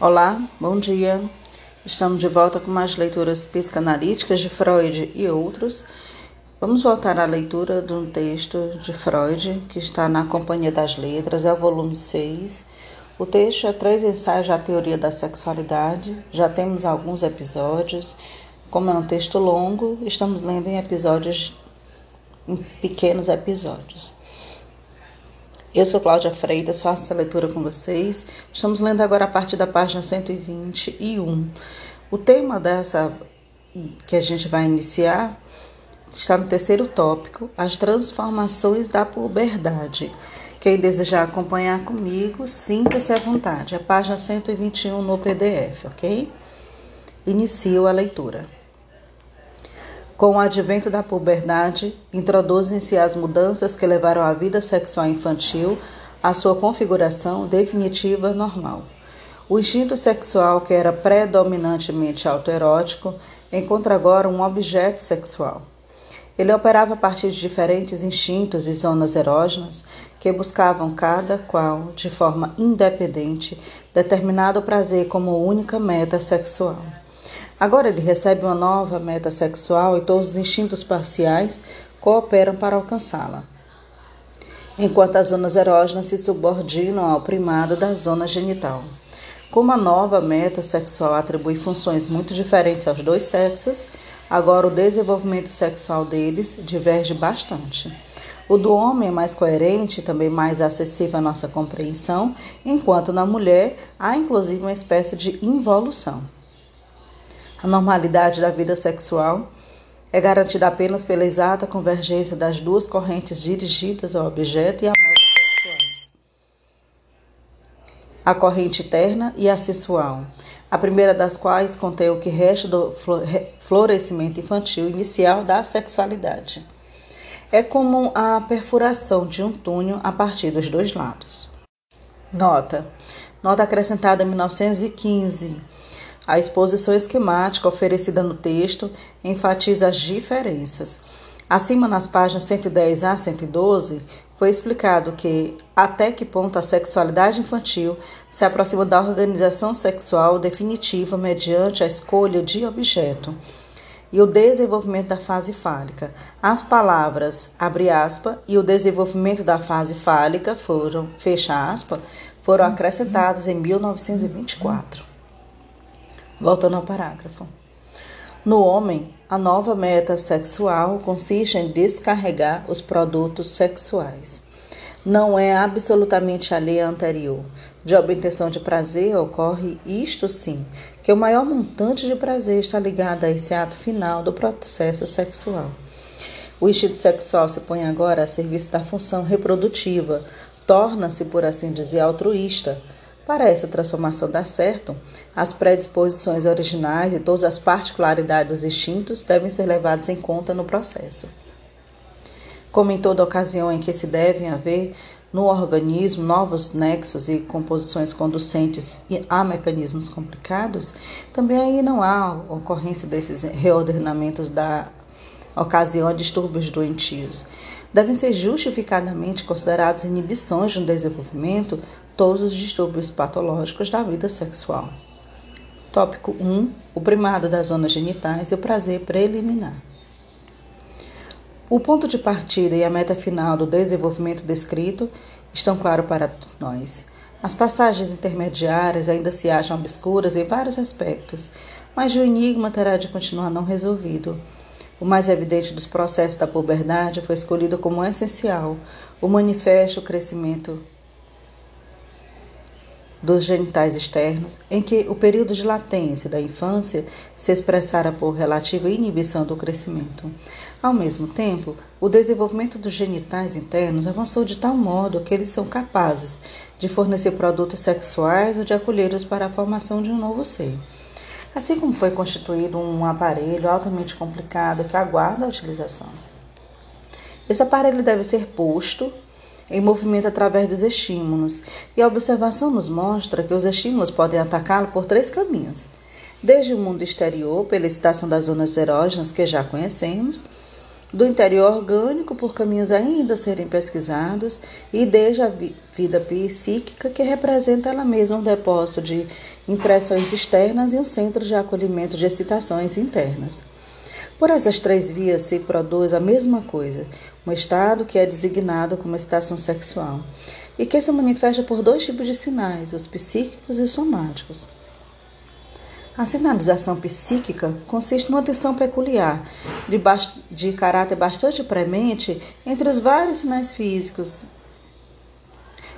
Olá, bom dia. Estamos de volta com mais leituras psicanalíticas de Freud e outros. Vamos voltar à leitura de um texto de Freud que está na Companhia das Letras, é o volume 6. O texto é Três Ensaios da Teoria da Sexualidade. Já temos alguns episódios. Como é um texto longo, estamos lendo em episódios, em pequenos episódios. Eu sou Cláudia Freitas, faço essa leitura com vocês. Estamos lendo agora a partir da página 121. O tema dessa que a gente vai iniciar está no terceiro tópico, as transformações da puberdade. Quem desejar acompanhar comigo, sinta-se à vontade. A página 121 no PDF, ok? Inicio a leitura. Com o advento da puberdade, introduzem-se as mudanças que levaram a vida sexual infantil à sua configuração definitiva normal. O instinto sexual, que era predominantemente autoerótico, encontra agora um objeto sexual. Ele operava a partir de diferentes instintos e zonas erógenas que buscavam cada qual, de forma independente, determinado prazer como única meta sexual. Agora ele recebe uma nova meta sexual e todos os instintos parciais cooperam para alcançá-la. Enquanto as zonas erógenas se subordinam ao primado da zona genital. Como a nova meta sexual atribui funções muito diferentes aos dois sexos, agora o desenvolvimento sexual deles diverge bastante. O do homem é mais coerente e também mais acessível à nossa compreensão, enquanto na mulher há inclusive uma espécie de involução. A normalidade da vida sexual é garantida apenas pela exata convergência das duas correntes dirigidas ao objeto e à meta sexuais. A corrente terna e a sensual, a primeira das quais contém o que resta do florescimento infantil inicial da sexualidade. É como a perfuração de um túnel a partir dos dois lados. Nota. Nota acrescentada em 1915 a exposição esquemática oferecida no texto enfatiza as diferenças. Acima, nas páginas 110 a 112, foi explicado que até que ponto a sexualidade infantil se aproxima da organização sexual definitiva mediante a escolha de objeto e o desenvolvimento da fase fálica. As palavras abre aspa e o desenvolvimento da fase fálica foram fecha aspa foram acrescentadas em 1924. Voltando ao parágrafo. No homem, a nova meta sexual consiste em descarregar os produtos sexuais. Não é absolutamente alheia anterior. De obtenção de prazer ocorre isto sim, que o maior montante de prazer está ligado a esse ato final do processo sexual. O instinto sexual se põe agora a serviço da função reprodutiva, torna-se, por assim dizer, altruísta para essa transformação dar certo, as predisposições originais e todas as particularidades dos instintos devem ser levadas em conta no processo. Como em toda ocasião em que se devem haver no organismo novos nexos e composições conducentes a mecanismos complicados, também aí não há ocorrência desses reordenamentos da ocasião a distúrbios doentios. Devem ser justificadamente considerados inibições no desenvolvimento todos os distúrbios patológicos da vida sexual. Tópico 1. O primado das zonas genitais e o prazer preliminar. O ponto de partida e a meta final do desenvolvimento descrito estão claros para nós. As passagens intermediárias ainda se acham obscuras em vários aspectos, mas o enigma terá de continuar não resolvido. O mais evidente dos processos da puberdade foi escolhido como essencial, o manifesto crescimento dos genitais externos, em que o período de latência da infância se expressara por relativa inibição do crescimento. Ao mesmo tempo, o desenvolvimento dos genitais internos avançou de tal modo que eles são capazes de fornecer produtos sexuais ou de acolhê-los para a formação de um novo ser. Assim como foi constituído um aparelho altamente complicado que aguarda a utilização. Esse aparelho deve ser posto em movimento através dos estímulos, e a observação nos mostra que os estímulos podem atacá-lo por três caminhos: desde o mundo exterior, pela excitação das zonas erógenas que já conhecemos, do interior orgânico por caminhos ainda a serem pesquisados e desde a vida psíquica, que representa ela mesma um depósito de impressões externas e um centro de acolhimento de excitações internas. Por essas três vias se produz a mesma coisa, um estado que é designado como excitação sexual e que se manifesta por dois tipos de sinais, os psíquicos e os somáticos. A sinalização psíquica consiste numa tensão peculiar, de, de caráter bastante premente entre os vários sinais físicos.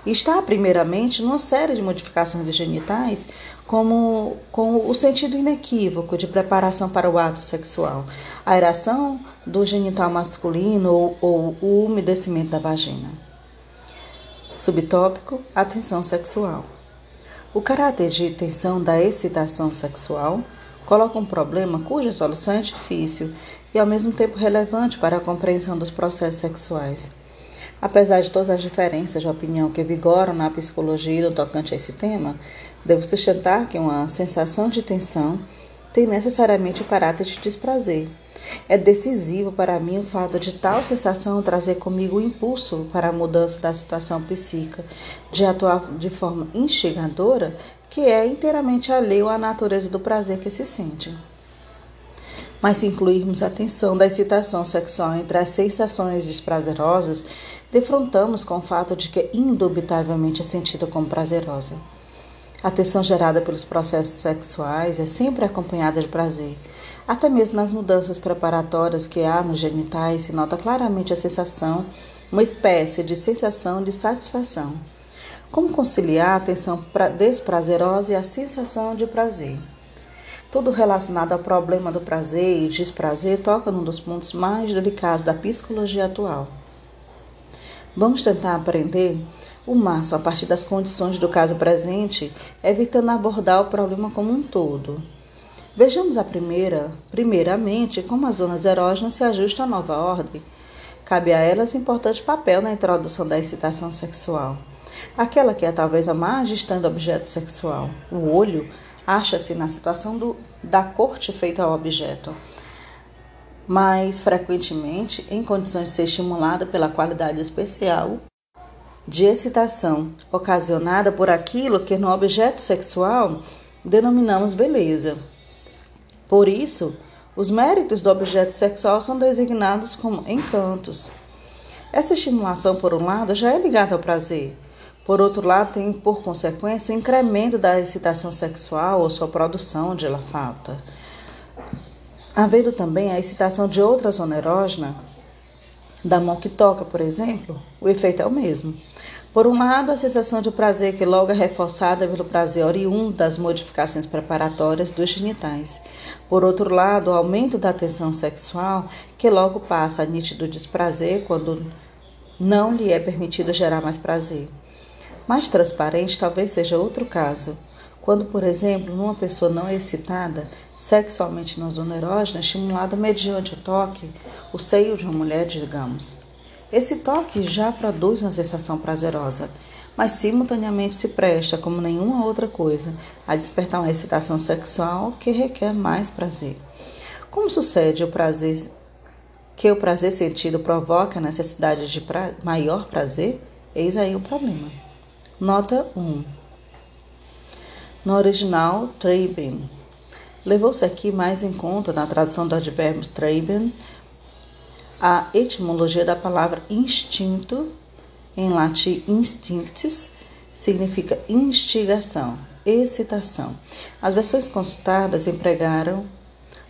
Está, primeiramente, numa série de modificações dos genitais, como com o sentido inequívoco de preparação para o ato sexual, a eração do genital masculino ou, ou o umedecimento da vagina. Subtópico: atenção sexual. O caráter de tensão da excitação sexual coloca um problema cuja solução é difícil e ao mesmo tempo relevante para a compreensão dos processos sexuais. Apesar de todas as diferenças de opinião que vigoram na psicologia no tocante a esse tema, devo sustentar que uma sensação de tensão tem necessariamente o caráter de desprazer. É decisivo para mim o fato de tal sensação trazer comigo o impulso para a mudança da situação psíquica, de atuar de forma instigadora, que é inteiramente alheio à natureza do prazer que se sente. Mas se incluirmos a tensão da excitação sexual entre as sensações desprazerosas, defrontamos com o fato de que indubitavelmente é sentida como prazerosa. A tensão gerada pelos processos sexuais é sempre acompanhada de prazer. Até mesmo nas mudanças preparatórias que há nos genitais se nota claramente a sensação, uma espécie de sensação de satisfação. Como conciliar a tensão desprazerosa e a sensação de prazer? Tudo relacionado ao problema do prazer e desprazer toca num dos pontos mais delicados da psicologia atual. Vamos tentar aprender o máximo a partir das condições do caso presente, evitando abordar o problema como um todo. Vejamos a primeira, primeiramente, como as zonas erógenas se ajustam à nova ordem. Cabe a elas um importante papel na introdução da excitação sexual. Aquela que é talvez a mais distante do objeto sexual, o olho, acha-se na situação do, da corte feita ao objeto mas frequentemente em condições de ser estimulada pela qualidade especial de excitação ocasionada por aquilo que no objeto sexual denominamos beleza. Por isso, os méritos do objeto sexual são designados como encantos. Essa estimulação, por um lado, já é ligada ao prazer. Por outro lado, tem por consequência o incremento da excitação sexual ou sua produção de ela falta. Havendo também a excitação de outra zona erógena, da mão que toca, por exemplo, o efeito é o mesmo. Por um lado, a sensação de prazer que logo é reforçada pelo prazer oriundo das modificações preparatórias dos genitais. Por outro lado, o aumento da tensão sexual que logo passa a nítido desprazer quando não lhe é permitido gerar mais prazer. Mais transparente talvez seja outro caso, quando, por exemplo, numa pessoa não excitada sexualmente na zona erógena, estimulada mediante o toque, o seio de uma mulher, digamos. Esse toque já produz uma sensação prazerosa, mas simultaneamente se presta, como nenhuma outra coisa, a despertar uma excitação sexual que requer mais prazer. Como sucede o prazer que o prazer sentido provoca a necessidade de pra maior prazer? Eis aí o problema. Nota 1. No original, treiben. Levou-se aqui mais em conta, na tradução do advérbio treiben, a etimologia da palavra instinto, em latim instinctis, significa instigação, excitação. As versões consultadas empregaram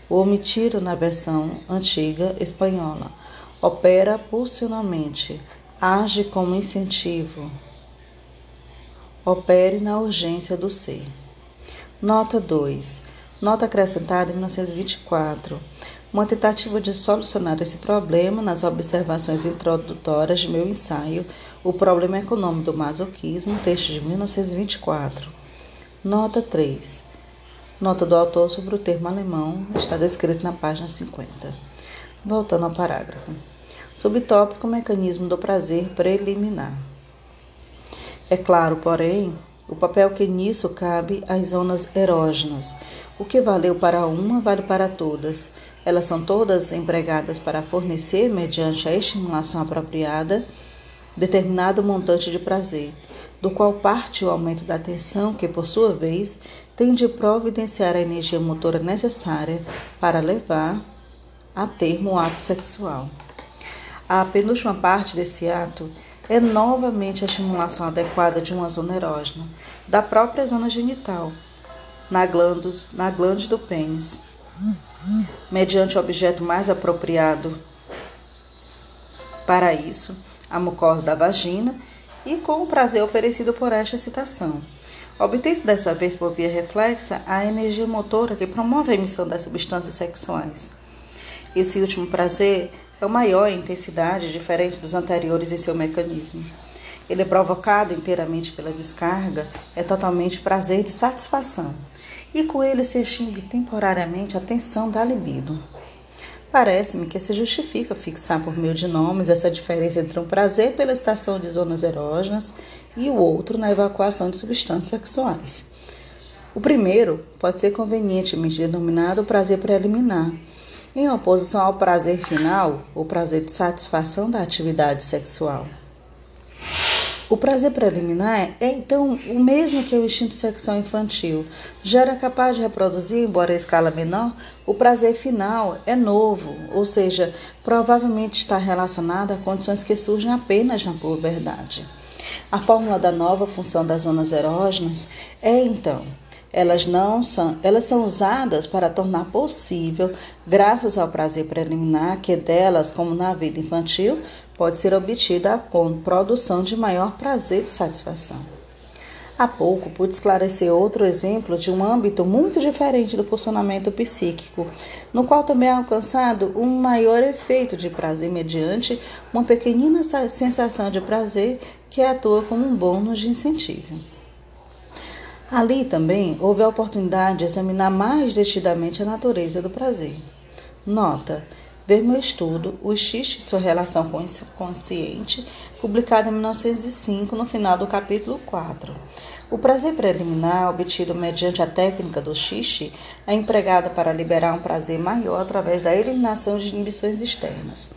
ou omitiram na versão antiga espanhola. Opera pulsionalmente, age como incentivo, opere na urgência do ser. Nota 2. Nota acrescentada em 1924. Uma tentativa de solucionar esse problema nas observações introdutórias de meu ensaio, O Problema Econômico do Masoquismo, texto de 1924. Nota 3. Nota do autor sobre o termo alemão está descrito na página 50. Voltando ao parágrafo. Subtópico Mecanismo do Prazer Preliminar. É claro, porém, o papel que nisso cabe às zonas erógenas. O que valeu para uma, vale para todas. Elas são todas empregadas para fornecer, mediante a estimulação apropriada, determinado montante de prazer, do qual parte o aumento da atenção, que, por sua vez, tem de providenciar a energia motora necessária para levar a termo o ato sexual. A penúltima parte desse ato é novamente a estimulação adequada de uma zona erógena, da própria zona genital, na glândula, na glândula do pênis, mediante o objeto mais apropriado para isso, a mucosa da vagina, e com o prazer oferecido por esta excitação. Obtém-se dessa vez por via reflexa a energia motora que promove a emissão das substâncias sexuais. Esse último prazer é maior em intensidade, diferente dos anteriores em seu mecanismo. Ele é provocado inteiramente pela descarga, é totalmente prazer de satisfação, e com ele se extingue temporariamente a tensão da libido. Parece-me que se justifica fixar por meio de nomes essa diferença entre um prazer pela estação de zonas erógenas e o outro na evacuação de substâncias sexuais. O primeiro pode ser convenientemente denominado prazer preliminar, em oposição ao prazer final, o prazer de satisfação da atividade sexual. O prazer preliminar é então o mesmo que o instinto sexual infantil. Já era capaz de reproduzir, embora em escala menor, o prazer final é novo, ou seja, provavelmente está relacionado a condições que surgem apenas na puberdade. A fórmula da nova função das zonas erógenas é então elas não são, elas são usadas para tornar possível, graças ao prazer preliminar que delas, como na vida infantil, pode ser obtida com produção de maior prazer e satisfação. Há pouco pude esclarecer outro exemplo de um âmbito muito diferente do funcionamento psíquico, no qual também é alcançado um maior efeito de prazer mediante uma pequenina sensação de prazer que atua como um bônus de incentivo. Ali também houve a oportunidade de examinar mais detidamente a natureza do prazer. Nota: ver meu estudo O Xiste e sua relação com o consciente, publicado em 1905, no final do capítulo 4. O prazer preliminar, obtido mediante a técnica do xixi, é empregado para liberar um prazer maior através da eliminação de inibições externas.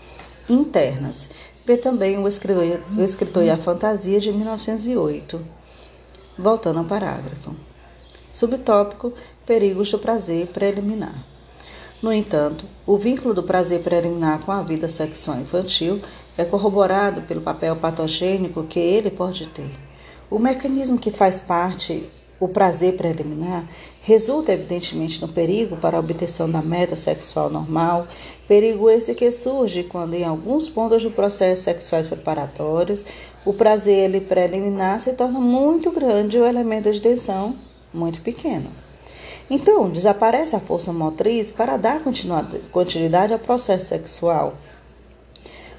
Internas. Vê também o escritor, o escritor e a fantasia de 1908. Voltando ao parágrafo. Subtópico: Perigos do prazer preliminar. No entanto, o vínculo do prazer preliminar com a vida sexual infantil é corroborado pelo papel patogênico que ele pode ter. O mecanismo que faz parte o prazer preliminar resulta evidentemente no perigo para a obtenção da meta sexual normal, perigo esse que surge quando em alguns pontos do processo sexuais preparatórios o prazer preliminar se torna muito grande e o elemento de tensão muito pequeno. Então, desaparece a força motriz para dar continuidade ao processo sexual.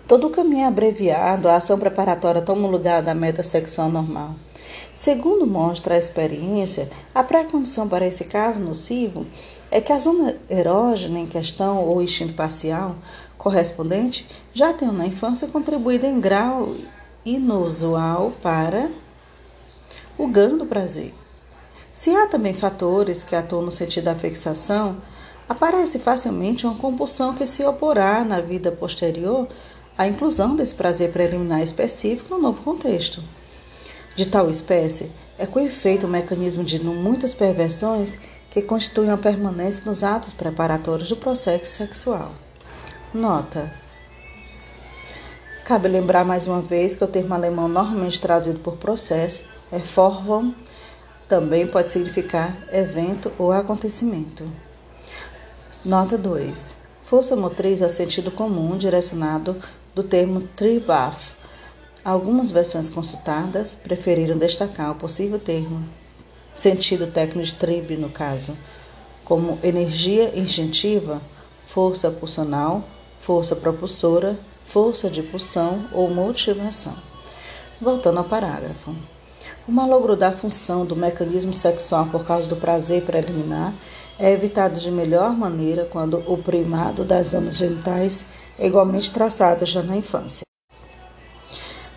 Todo o caminho é abreviado, a ação preparatória toma o lugar da meta sexual normal. Segundo mostra a experiência, a pré-condição para esse caso nocivo é que a zona erógena em questão ou instinto parcial correspondente já tenham na infância contribuído em grau inusual para o ganho do prazer. Se há também fatores que atuam no sentido da fixação, aparece facilmente uma compulsão que se oporá na vida posterior à inclusão desse prazer preliminar específico no novo contexto. De tal espécie é com efeito o mecanismo de muitas perversões que constituem a permanência nos atos preparatórios do processo sexual. Nota: Cabe lembrar mais uma vez que o termo alemão normalmente traduzido por processo é Vorwurm, também pode significar evento ou acontecimento. Nota 2. Força motriz é o sentido comum direcionado do termo Triebaf. Algumas versões consultadas preferiram destacar o possível termo sentido técnico de Trieb, no caso, como energia instintiva, força pulsional, força propulsora força de pulsão ou motivação. Voltando ao parágrafo. O malogro da função do mecanismo sexual por causa do prazer preliminar é evitado de melhor maneira quando o primado das zonas genitais é igualmente traçado já na infância.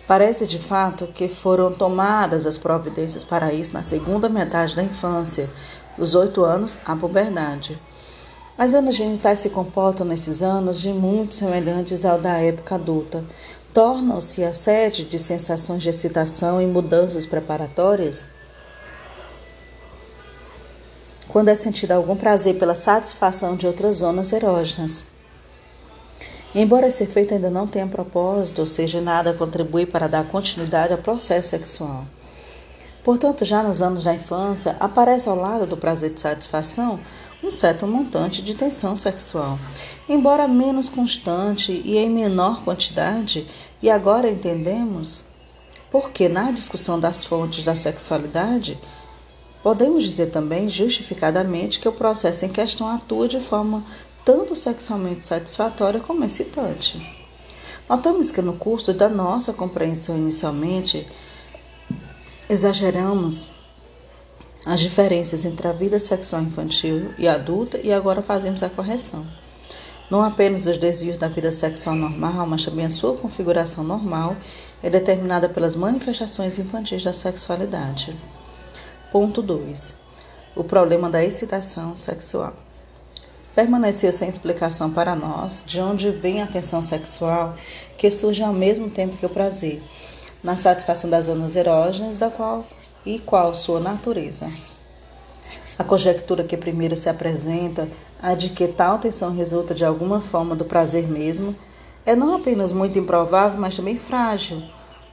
Parece de fato que foram tomadas as providências para isso na segunda metade da infância, dos oito anos à puberdade. As zonas genitais se comportam nesses anos de muito semelhantes ao da época adulta. Tornam-se a sede de sensações de excitação e mudanças preparatórias quando é sentido algum prazer pela satisfação de outras zonas erógenas. Embora esse efeito ainda não tenha propósito, ou seja, nada contribui para dar continuidade ao processo sexual. Portanto, já nos anos da infância, aparece ao lado do prazer de satisfação um certo montante de tensão sexual, embora menos constante e em menor quantidade, e agora entendemos porque na discussão das fontes da sexualidade, podemos dizer também justificadamente que o processo em questão atua de forma tanto sexualmente satisfatória como excitante. Notamos que no curso da nossa compreensão inicialmente exageramos as diferenças entre a vida sexual infantil e adulta e agora fazemos a correção. Não apenas os desvios da vida sexual normal, mas também a sua configuração normal é determinada pelas manifestações infantis da sexualidade. Ponto 2. O problema da excitação sexual. Permaneceu sem explicação para nós de onde vem a tensão sexual que surge ao mesmo tempo que o prazer, na satisfação das zonas erógenas, da qual e qual sua natureza. A conjectura que primeiro se apresenta, a de que tal tensão resulta de alguma forma do prazer mesmo, é não apenas muito improvável, mas também frágil,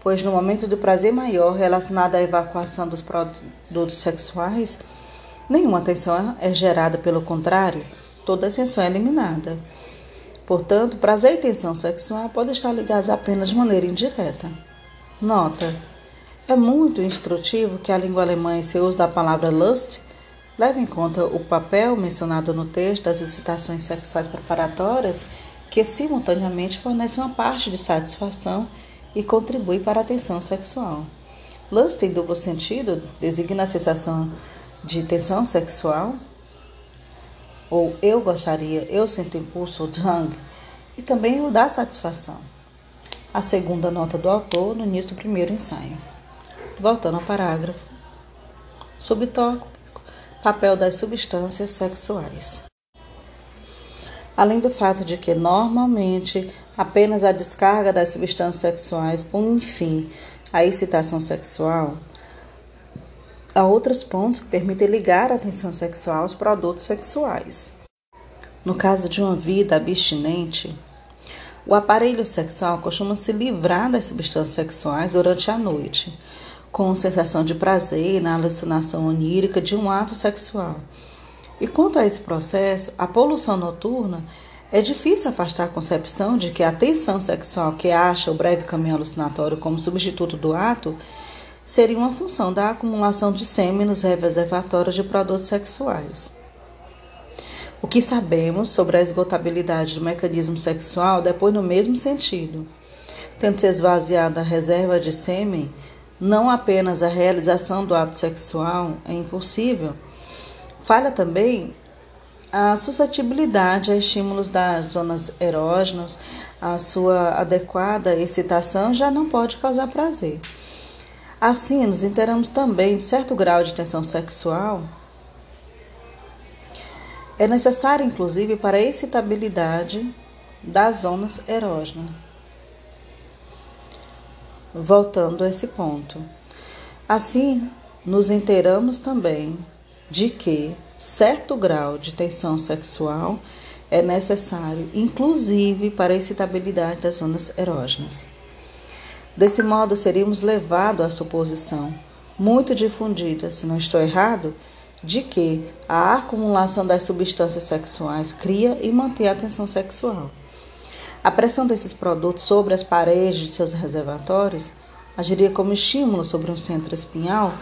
pois no momento do prazer maior relacionado à evacuação dos produtos sexuais, nenhuma tensão é gerada, pelo contrário, toda a tensão é eliminada. Portanto, prazer e tensão sexual podem estar ligados apenas de maneira indireta. Nota: é muito instrutivo que a língua alemã, em seu uso da palavra lust, leve em conta o papel mencionado no texto das excitações sexuais preparatórias, que simultaneamente fornecem uma parte de satisfação e contribui para a tensão sexual. Lust, em duplo sentido, designa a sensação de tensão sexual, ou eu gostaria, eu sinto impulso, ou drang, e também o da satisfação. A segunda nota do autor no início do primeiro ensaio. Voltando ao parágrafo. Subtópico: Papel das substâncias sexuais. Além do fato de que, normalmente, apenas a descarga das substâncias sexuais põe fim à excitação sexual, há outros pontos que permitem ligar a atenção sexual aos produtos sexuais. No caso de uma vida abstinente, o aparelho sexual costuma se livrar das substâncias sexuais durante a noite, com sensação de prazer na alucinação onírica de um ato sexual. E quanto a esse processo, a poluição noturna é difícil afastar a concepção de que a tensão sexual que acha o breve caminho alucinatório como substituto do ato seria uma função da acumulação de sêmen nos reservatórios de produtos sexuais. O que sabemos sobre a esgotabilidade do mecanismo sexual depois no mesmo sentido. Tendo se esvaziado a reserva de sêmen, não apenas a realização do ato sexual é impossível, falha também a suscetibilidade a estímulos das zonas erógenas, a sua adequada excitação já não pode causar prazer. Assim, nos inteiramos também de certo grau de tensão sexual. É necessário, inclusive, para a excitabilidade das zonas erógenas voltando a esse ponto. Assim, nos inteiramos também de que certo grau de tensão sexual é necessário, inclusive para a excitabilidade das zonas erógenas. Desse modo, seríamos levados à suposição, muito difundida, se não estou errado, de que a acumulação das substâncias sexuais cria e mantém a tensão sexual. A pressão desses produtos sobre as paredes de seus reservatórios agiria como estímulo sobre um centro espinhal,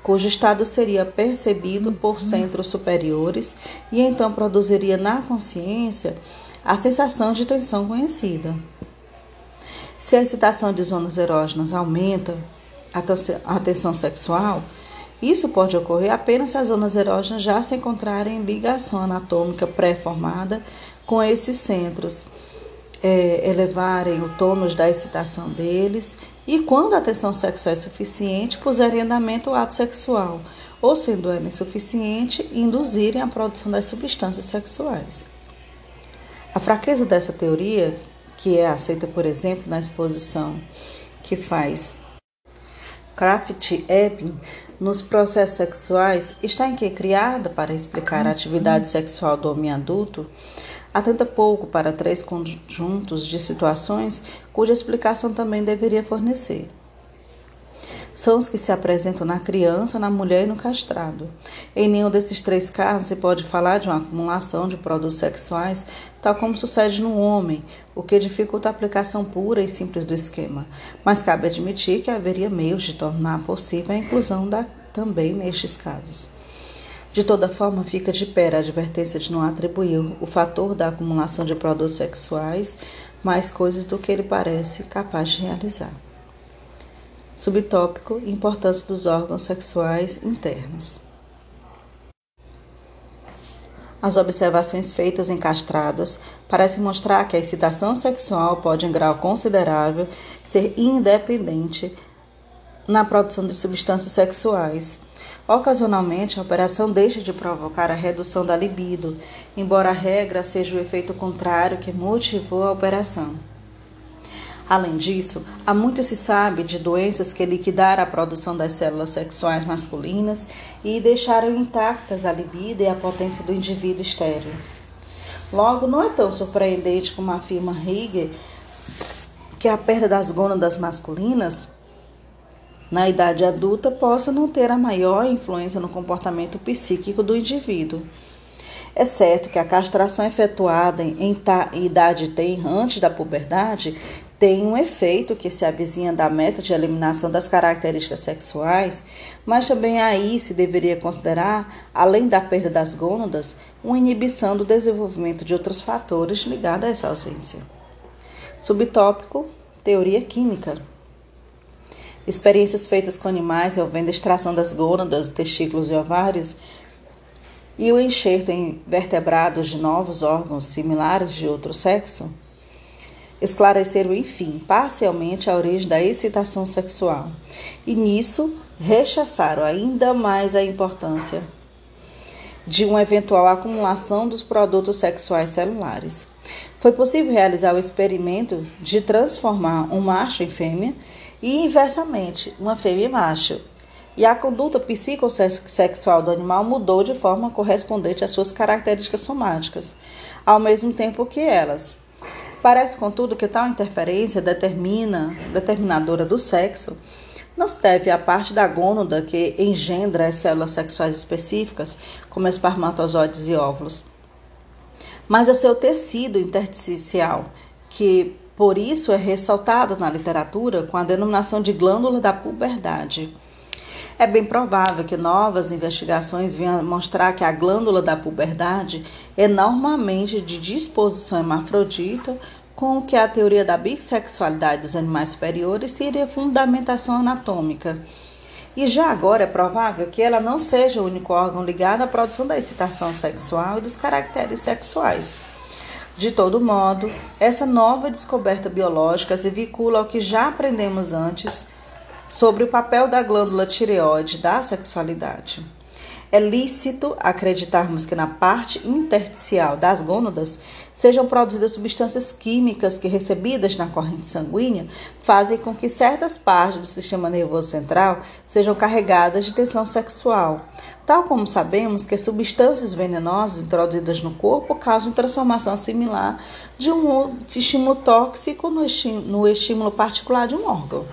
cujo estado seria percebido por centros superiores e então produziria na consciência a sensação de tensão conhecida. Se a excitação de zonas erógenas aumenta a tensão sexual, isso pode ocorrer apenas se as zonas erógenas já se encontrarem em ligação anatômica pré-formada com esses centros é, elevarem o tônus da excitação deles e, quando a tensão sexual é suficiente, puserem em andamento o ato sexual, ou sendo ela insuficiente, induzirem a produção das substâncias sexuais. A fraqueza dessa teoria, que é aceita, por exemplo, na exposição que faz Kraft-Ebing nos processos sexuais, está em que criada para explicar a atividade sexual do homem adulto, atenta pouco para três conjuntos de situações cuja explicação também deveria fornecer são os que se apresentam na criança, na mulher e no castrado. Em nenhum desses três casos se pode falar de uma acumulação de produtos sexuais, tal como sucede no homem, o que dificulta a aplicação pura e simples do esquema. Mas cabe admitir que haveria meios de tornar possível a inclusão da, também nestes casos. De toda forma, fica de pé a advertência de não atribuir o fator da acumulação de produtos sexuais mais coisas do que ele parece capaz de realizar. Subtópico: Importância dos órgãos sexuais internos. As observações feitas em castrados parecem mostrar que a excitação sexual pode, em grau considerável, ser independente na produção de substâncias sexuais. Ocasionalmente, a operação deixa de provocar a redução da libido, embora a regra seja o efeito contrário que motivou a operação. Além disso, há muito se sabe de doenças que liquidaram a produção das células sexuais masculinas e deixaram intactas a libido e a potência do indivíduo estéril. Logo, não é tão surpreendente como afirma Rieger que a perda das gônadas masculinas na idade adulta possa não ter a maior influência no comportamento psíquico do indivíduo. É certo que a castração efetuada em idade tenra antes da puberdade tem um efeito que se avizinha da meta de eliminação das características sexuais, mas também aí se deveria considerar, além da perda das gônadas, uma inibição do desenvolvimento de outros fatores ligados a essa ausência. Subtópico: Teoria Química. Experiências feitas com animais envolvendo extração das gônadas, testículos e ovários e o enxerto em vertebrados de novos órgãos similares de outro sexo esclareceram, enfim, parcialmente a origem da excitação sexual e nisso rechaçaram ainda mais a importância de uma eventual acumulação dos produtos sexuais celulares. Foi possível realizar o experimento de transformar um macho em fêmea e, inversamente, uma fêmea em macho. E a conduta psicossexual do animal mudou de forma correspondente às suas características somáticas, ao mesmo tempo que elas, Parece, contudo, que tal interferência determina, determinadora do sexo não se deve à parte da gônada que engendra as células sexuais específicas, como espermatozoides e óvulos, mas ao seu tecido intersticial, que por isso é ressaltado na literatura com a denominação de glândula da puberdade. É bem provável que novas investigações venham mostrar que a glândula da puberdade é normalmente de disposição hermafrodita, com o que a teoria da bissexualidade dos animais superiores teria fundamentação anatômica. E já agora é provável que ela não seja o único órgão ligado à produção da excitação sexual e dos caracteres sexuais. De todo modo, essa nova descoberta biológica se vincula ao que já aprendemos antes sobre o papel da glândula tireoide da sexualidade. É lícito acreditarmos que na parte intersticial das gônadas sejam produzidas substâncias químicas que, recebidas na corrente sanguínea, fazem com que certas partes do sistema nervoso central sejam carregadas de tensão sexual, tal como sabemos que substâncias venenosas introduzidas no corpo causam transformação similar de um estímulo tóxico no estímulo particular de um órgão.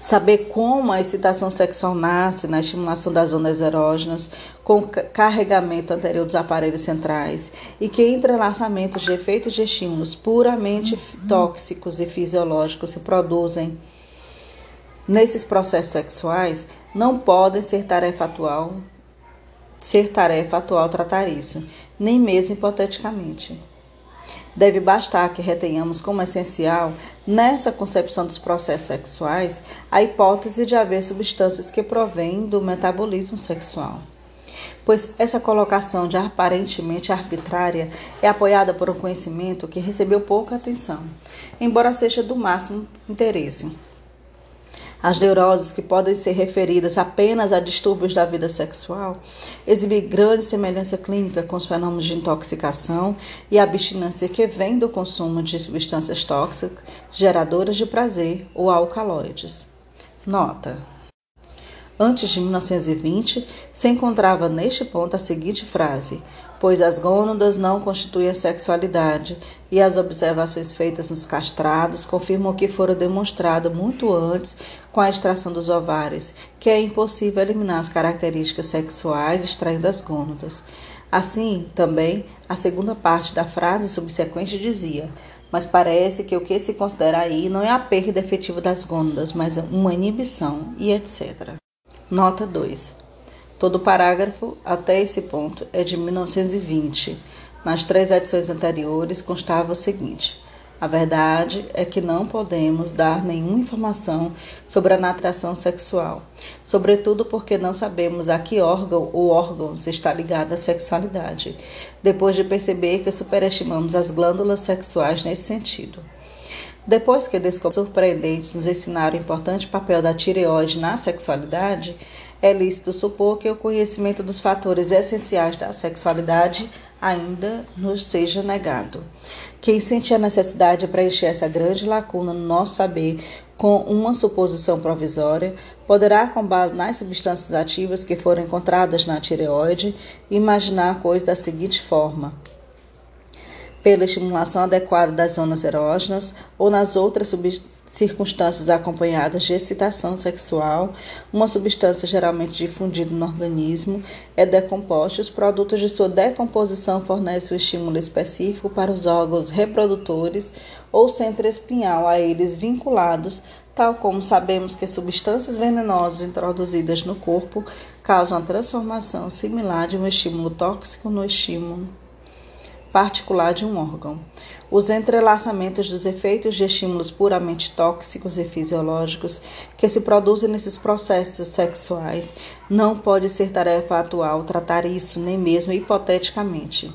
Saber como a excitação sexual nasce na estimulação das zonas erógenas, com carregamento anterior dos aparelhos centrais, e que entrelaçamentos de efeitos de estímulos puramente tóxicos e fisiológicos se produzem nesses processos sexuais, não podem ser tarefa atual, ser tarefa atual tratar isso, nem mesmo hipoteticamente. Deve bastar que retenhamos como essencial, nessa concepção dos processos sexuais, a hipótese de haver substâncias que provêm do metabolismo sexual. Pois essa colocação de aparentemente arbitrária é apoiada por um conhecimento que recebeu pouca atenção, embora seja do máximo interesse. As neuroses, que podem ser referidas apenas a distúrbios da vida sexual, exibem grande semelhança clínica com os fenômenos de intoxicação e abstinência que vêm do consumo de substâncias tóxicas geradoras de prazer ou alcaloides. Nota: Antes de 1920, se encontrava neste ponto a seguinte frase: pois as gônadas não constituem a sexualidade, e as observações feitas nos castrados confirmam que fora demonstrado muito antes com a extração dos ovários, que é impossível eliminar as características sexuais extraindo as gônadas. Assim, também, a segunda parte da frase subsequente dizia: mas parece que o que se considera aí não é a perda efetiva das gônadas, mas uma inibição e etc. Nota 2. Todo o parágrafo até esse ponto é de 1920. Nas três edições anteriores constava o seguinte: a verdade é que não podemos dar nenhuma informação sobre a natação sexual, sobretudo porque não sabemos a que órgão ou órgãos está ligada a sexualidade, depois de perceber que superestimamos as glândulas sexuais nesse sentido. Depois que descobrimentos surpreendentes nos ensinaram o importante papel da tireoide na sexualidade, é lícito supor que o conhecimento dos fatores essenciais da sexualidade ainda nos seja negado. Quem sente a necessidade de preencher essa grande lacuna no nosso saber com uma suposição provisória, poderá, com base nas substâncias ativas que foram encontradas na tireoide, imaginar a coisa da seguinte forma: pela estimulação adequada das zonas erógenas ou nas outras substâncias circunstâncias acompanhadas de excitação sexual, uma substância geralmente difundida no organismo é decomposta. Os produtos de sua decomposição fornecem o um estímulo específico para os órgãos reprodutores ou centro espinhal a eles vinculados, tal como sabemos que substâncias venenosas introduzidas no corpo causam a transformação similar de um estímulo tóxico no estímulo particular de um órgão. Os entrelaçamentos dos efeitos de estímulos puramente tóxicos e fisiológicos que se produzem nesses processos sexuais não pode ser tarefa atual tratar isso, nem mesmo hipoteticamente.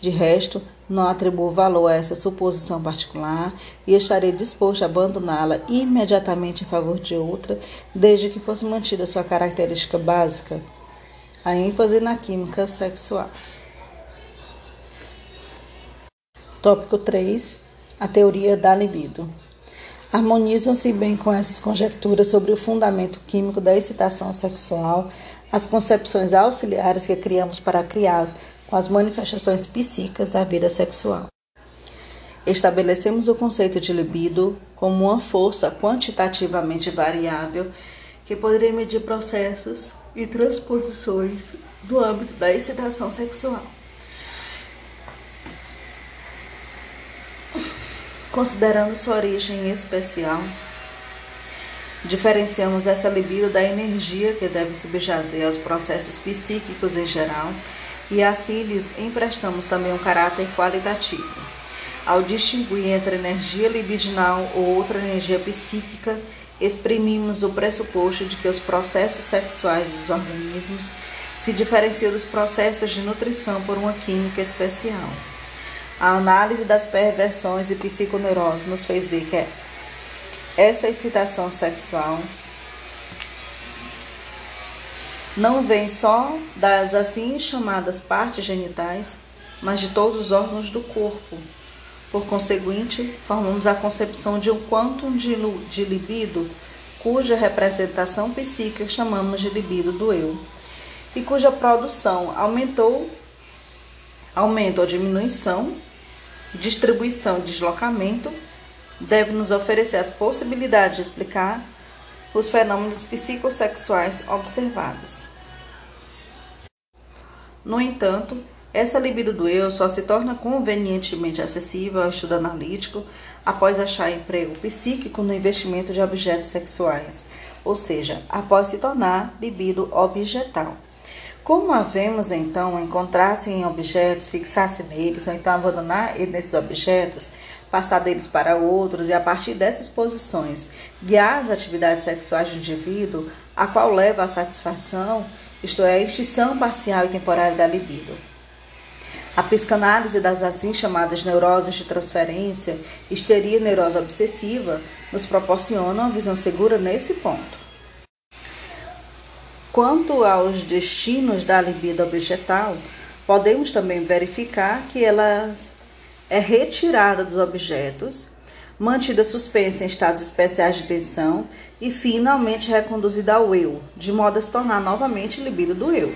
De resto, não atribuo valor a essa suposição particular e estarei disposto a abandoná-la imediatamente em favor de outra, desde que fosse mantida sua característica básica, a ênfase na química sexual. Tópico 3. A teoria da libido. Harmonizam-se bem com essas conjecturas sobre o fundamento químico da excitação sexual as concepções auxiliares que criamos para criar com as manifestações psíquicas da vida sexual. Estabelecemos o conceito de libido como uma força quantitativamente variável que poderia medir processos e transposições do âmbito da excitação sexual. Considerando sua origem especial, diferenciamos essa libido da energia que deve subjazer aos processos psíquicos em geral e assim lhes emprestamos também um caráter qualitativo. Ao distinguir entre energia libidinal ou outra energia psíquica, exprimimos o pressuposto de que os processos sexuais dos organismos se diferenciam dos processos de nutrição por uma química especial. A análise das perversões e psiconeurose nos fez ver que essa excitação sexual não vem só das assim chamadas partes genitais, mas de todos os órgãos do corpo. Por conseguinte, formamos a concepção de um quantum de libido, cuja representação psíquica chamamos de libido do eu, e cuja produção aumentou aumento ou diminuição, distribuição e deslocamento, deve nos oferecer as possibilidades de explicar os fenômenos psicossexuais observados. No entanto, essa libido do eu só se torna convenientemente acessível ao estudo analítico após achar emprego psíquico no investimento de objetos sexuais, ou seja, após se tornar libido objetal. Como havemos então encontrar-se em objetos, fixar-se neles, ou então abandonar nesses objetos, passar deles para outros e a partir dessas posições guiar as atividades sexuais do indivíduo, a qual leva à satisfação, isto é, a extinção parcial e temporária da libido. A psicanálise das assim chamadas neuroses de transferência, histeria e neurose obsessiva, nos proporciona uma visão segura nesse ponto. Quanto aos destinos da libido objetal, podemos também verificar que ela é retirada dos objetos, mantida suspensa em estados especiais de tensão e finalmente reconduzida ao eu, de modo a se tornar novamente libido do eu.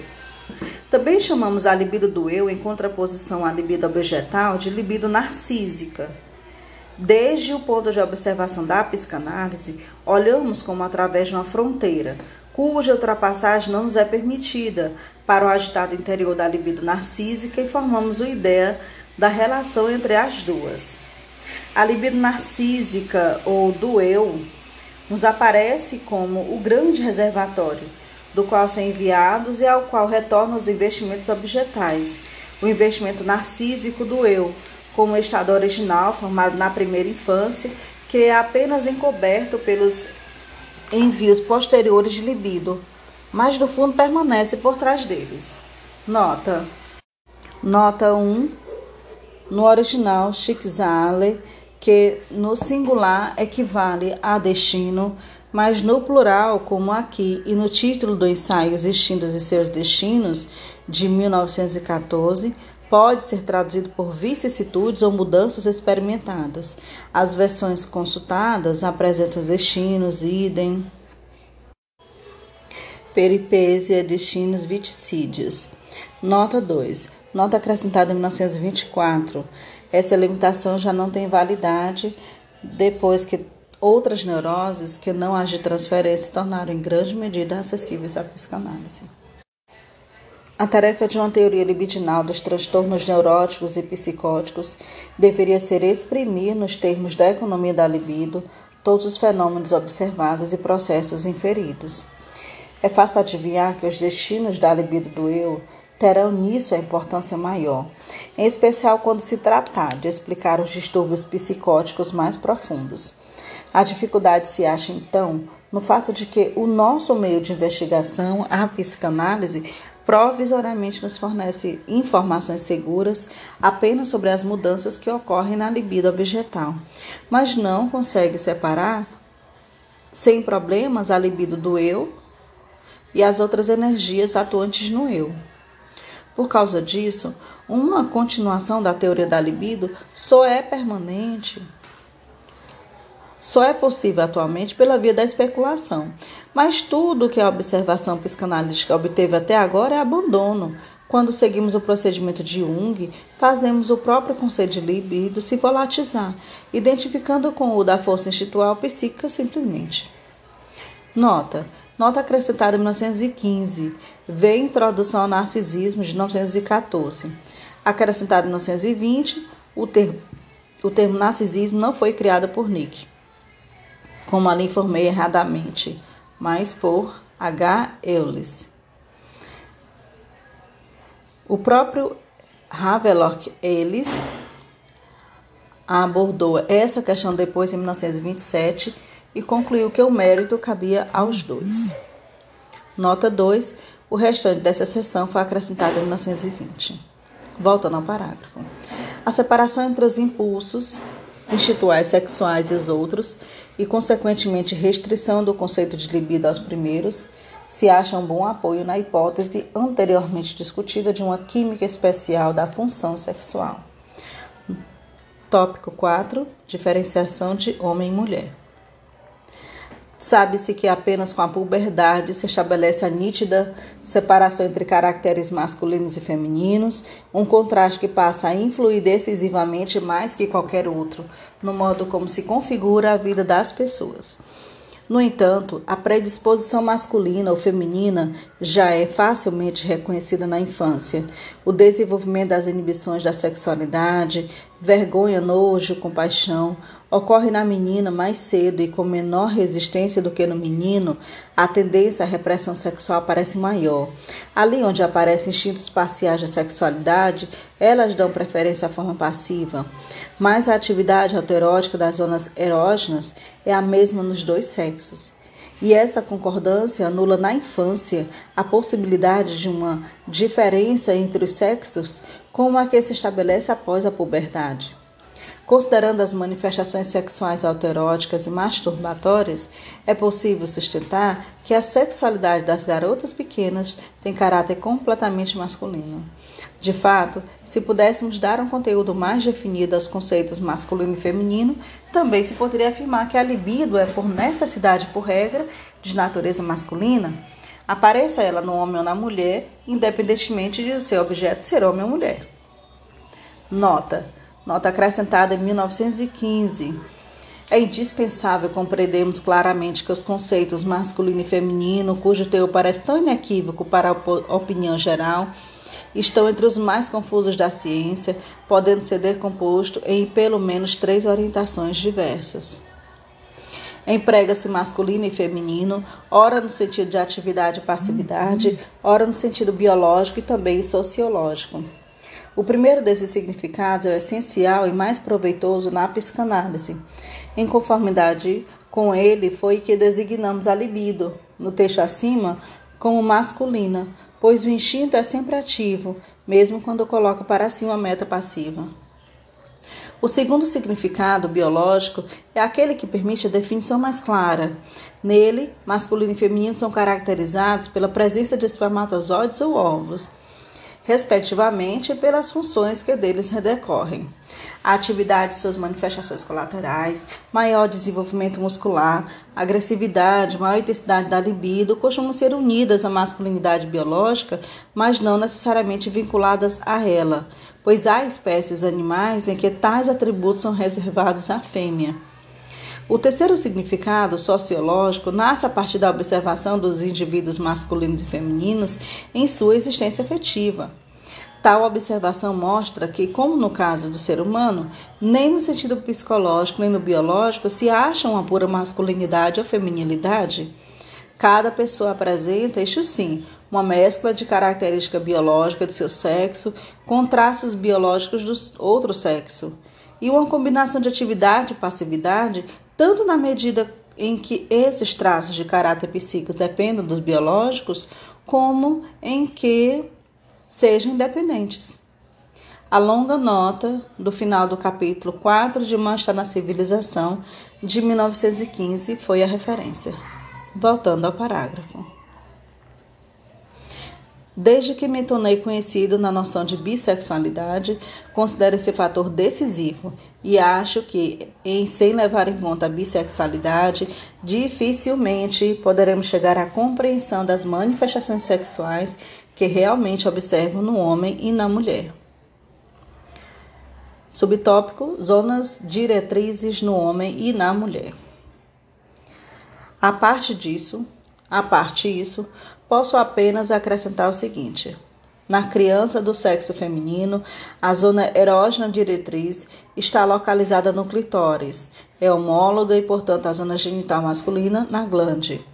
Também chamamos a libido do eu, em contraposição à libido objetal, de libido narcísica. Desde o ponto de observação da psicanálise, olhamos como através de uma fronteira, cuja ultrapassagem não nos é permitida para o agitado interior da libido narcísica e formamos uma ideia da relação entre as duas. A libido narcísica ou do eu nos aparece como o grande reservatório do qual são enviados e ao qual retornam os investimentos objetais. O investimento narcísico do eu, como estado original formado na primeira infância, que é apenas encoberto pelos envios posteriores de libido, mas no fundo permanece por trás deles. Nota. Nota 1. No original, Schicksale, que no singular equivale a destino, mas no plural, como aqui, e no título do ensaio Os Instintos e Seus Destinos, de 1914, pode ser traduzido por vicissitudes ou mudanças experimentadas. As versões consultadas apresentam os destinos, idem, peripésia, destinos, viticídios. Nota 2. Nota acrescentada em 1924. Essa limitação já não tem validade depois que Outras neuroses que não as de transferência se tornaram em grande medida acessíveis à psicanálise. A tarefa de uma teoria libidinal dos transtornos neuróticos e psicóticos deveria ser exprimir, nos termos da economia da libido, todos os fenômenos observados e processos inferidos. É fácil adivinhar que os destinos da libido do eu terão nisso a importância maior, em especial quando se tratar de explicar os distúrbios psicóticos mais profundos. A dificuldade se acha, então, no fato de que o nosso meio de investigação, a psicanálise, provisoriamente nos fornece informações seguras apenas sobre as mudanças que ocorrem na libido objetal, mas não consegue separar sem problemas a libido do eu e as outras energias atuantes no eu. Por causa disso, uma continuação da teoria da libido só é permanente só é possível atualmente pela via da especulação. Mas tudo que a observação psicanalítica obteve até agora é abandono. Quando seguimos o procedimento de Jung, fazemos o próprio conceito de libido se volatizar, identificando com o da força institucional psíquica simplesmente. Nota. Nota acrescentada em 1915. Vê Introdução ao Narcisismo de 1914. Acrescentada em 1920, o termo, o termo narcisismo não foi criado por Nick como ali informei erradamente, mas por H. Eulis. O próprio Havelock Ellis abordou essa questão depois em 1927 e concluiu que o mérito cabia aos dois. Nota 2. O restante dessa sessão foi acrescentado em 1920. Voltando ao parágrafo. A separação entre os impulsos instituais sexuais e os outros e, consequentemente, restrição do conceito de libido aos primeiros, se acha um bom apoio na hipótese anteriormente discutida de uma química especial da função sexual. Tópico 4: Diferenciação de homem e mulher. Sabe-se que apenas com a puberdade se estabelece a nítida separação entre caracteres masculinos e femininos, um contraste que passa a influir decisivamente mais que qualquer outro no modo como se configura a vida das pessoas. No entanto, a predisposição masculina ou feminina já é facilmente reconhecida na infância. O desenvolvimento das inibições da sexualidade, vergonha, nojo, compaixão, ocorre na menina mais cedo e com menor resistência do que no menino, a tendência à repressão sexual parece maior. Ali onde aparecem instintos parciais da sexualidade, elas dão preferência à forma passiva. Mas a atividade autoerótica das zonas erógenas é a mesma nos dois sexos. E essa concordância anula na infância a possibilidade de uma diferença entre os sexos como a que se estabelece após a puberdade. Considerando as manifestações sexuais autoeróticas e masturbatórias, é possível sustentar que a sexualidade das garotas pequenas tem caráter completamente masculino. De fato, se pudéssemos dar um conteúdo mais definido aos conceitos masculino e feminino, também se poderia afirmar que a libido é, por necessidade por regra, de natureza masculina, apareça ela no homem ou na mulher, independentemente de seu objeto ser homem ou mulher. Nota: nota acrescentada em 1915. É indispensável compreendermos claramente que os conceitos masculino e feminino, cujo teor parece tão inequívoco para a opinião geral, estão entre os mais confusos da ciência, podendo ser decomposto em pelo menos três orientações diversas. Emprega-se masculino e feminino, ora no sentido de atividade e passividade, ora no sentido biológico e também sociológico. O primeiro desses significados é o essencial e mais proveitoso na psicanálise. Em conformidade com ele, foi que designamos a libido, no texto acima, como masculina, pois o instinto é sempre ativo, mesmo quando coloca para si uma meta passiva. O segundo significado biológico é aquele que permite a definição mais clara. Nele, masculino e feminino são caracterizados pela presença de espermatozoides ou óvulos respectivamente, pelas funções que deles decorrem. A atividade e suas manifestações colaterais, maior desenvolvimento muscular, agressividade, maior intensidade da libido costumam ser unidas à masculinidade biológica, mas não necessariamente vinculadas a ela, pois há espécies animais em que tais atributos são reservados à fêmea. O terceiro significado sociológico nasce a partir da observação dos indivíduos masculinos e femininos em sua existência afetiva. Tal observação mostra que, como no caso do ser humano, nem no sentido psicológico nem no biológico se acha uma pura masculinidade ou feminilidade. Cada pessoa apresenta, isto sim, uma mescla de característica biológica de seu sexo com traços biológicos do outro sexo, e uma combinação de atividade e passividade tanto na medida em que esses traços de caráter psíquicos dependem dos biológicos, como em que sejam independentes. A longa nota do final do capítulo 4 de Mancha na Civilização, de 1915, foi a referência. Voltando ao parágrafo. Desde que me tornei conhecido na noção de bissexualidade, considero esse fator decisivo e acho que, em sem levar em conta a bissexualidade, dificilmente poderemos chegar à compreensão das manifestações sexuais que realmente observo no homem e na mulher. Subtópico: Zonas diretrizes no homem e na mulher. A parte disso, a parte isso, posso apenas acrescentar o seguinte: na criança do sexo feminino, a zona erógena diretriz está localizada no clitóris, é homóloga e, portanto, a zona genital masculina na glande.